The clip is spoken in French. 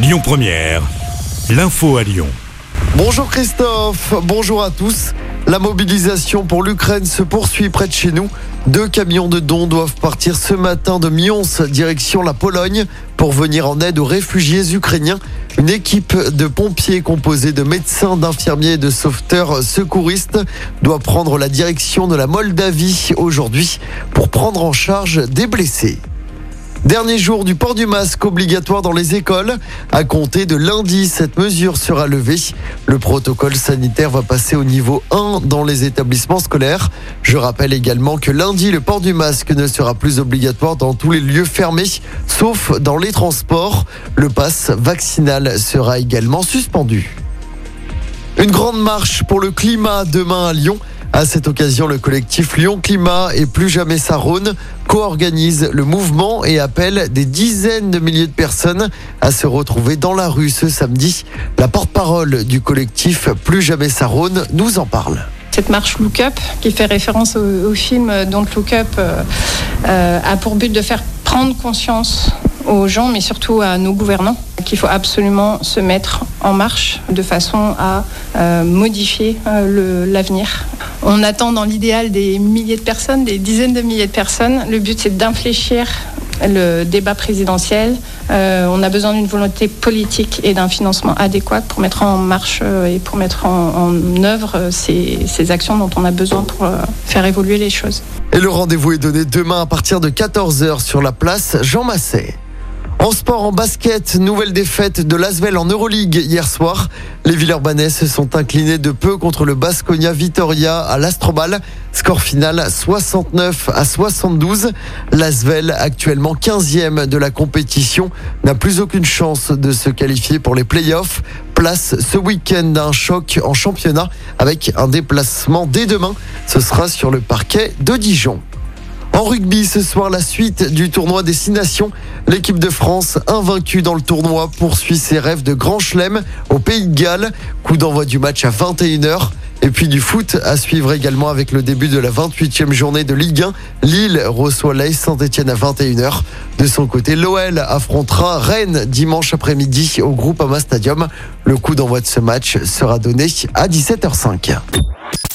Lyon Première, l'info à Lyon. Bonjour Christophe, bonjour à tous. La mobilisation pour l'Ukraine se poursuit près de chez nous. Deux camions de dons doivent partir ce matin de Mions, direction la Pologne, pour venir en aide aux réfugiés ukrainiens. Une équipe de pompiers composée de médecins, d'infirmiers et de sauveteurs secouristes doit prendre la direction de la Moldavie aujourd'hui pour prendre en charge des blessés. Dernier jour du port du masque obligatoire dans les écoles. À compter de lundi, cette mesure sera levée. Le protocole sanitaire va passer au niveau 1 dans les établissements scolaires. Je rappelle également que lundi, le port du masque ne sera plus obligatoire dans tous les lieux fermés, sauf dans les transports. Le pass vaccinal sera également suspendu. Une grande marche pour le climat demain à Lyon. À cette occasion, le collectif Lyon Climat et Plus Jamais Sarone co-organise le mouvement et appelle des dizaines de milliers de personnes à se retrouver dans la rue ce samedi. La porte-parole du collectif Plus Jamais Sarone nous en parle cette marche Look Up qui fait référence au, film Don't Look Up euh, euh, a pour but de faire prendre conscience aux gens, mais surtout à nos gouvernants, qu'il faut absolument se mettre en marche de façon à euh, modifier l'avenir on attend dans l'idéal des milliers de personnes, des dizaines de milliers de personnes. Le but, c'est d'infléchir le débat présidentiel. Euh, on a besoin d'une volonté politique et d'un financement adéquat pour mettre en marche euh, et pour mettre en, œuvre euh, ces, ces, actions dont on a besoin pour faire évoluer les choses. Et le rendez-vous est donné demain à partir de 14h sur la place Jean Massé. En sport, en basket, nouvelle défaite de Lasvel en Euroleague hier soir. Les Villeurbanais se sont inclinés de peu contre le Basconia Vitoria à l'Astrobal. Score final 69 à 72. Lasvel, actuellement 15e de la compétition, n'a plus aucune chance de se qualifier pour les playoffs. Place ce week-end d'un choc en championnat avec un déplacement dès demain. Ce sera sur le parquet de Dijon. En rugby, ce soir, la suite du tournoi Destination. L'équipe de France, invaincue dans le tournoi, poursuit ses rêves de grand chelem au Pays de Galles. Coup d'envoi du match à 21h. Et puis du foot à suivre également avec le début de la 28e journée de Ligue 1. Lille reçoit l'AS Saint-Etienne à 21h. De son côté, l'OL affrontera Rennes dimanche après-midi au Groupama Stadium. Le coup d'envoi de ce match sera donné à 17h05.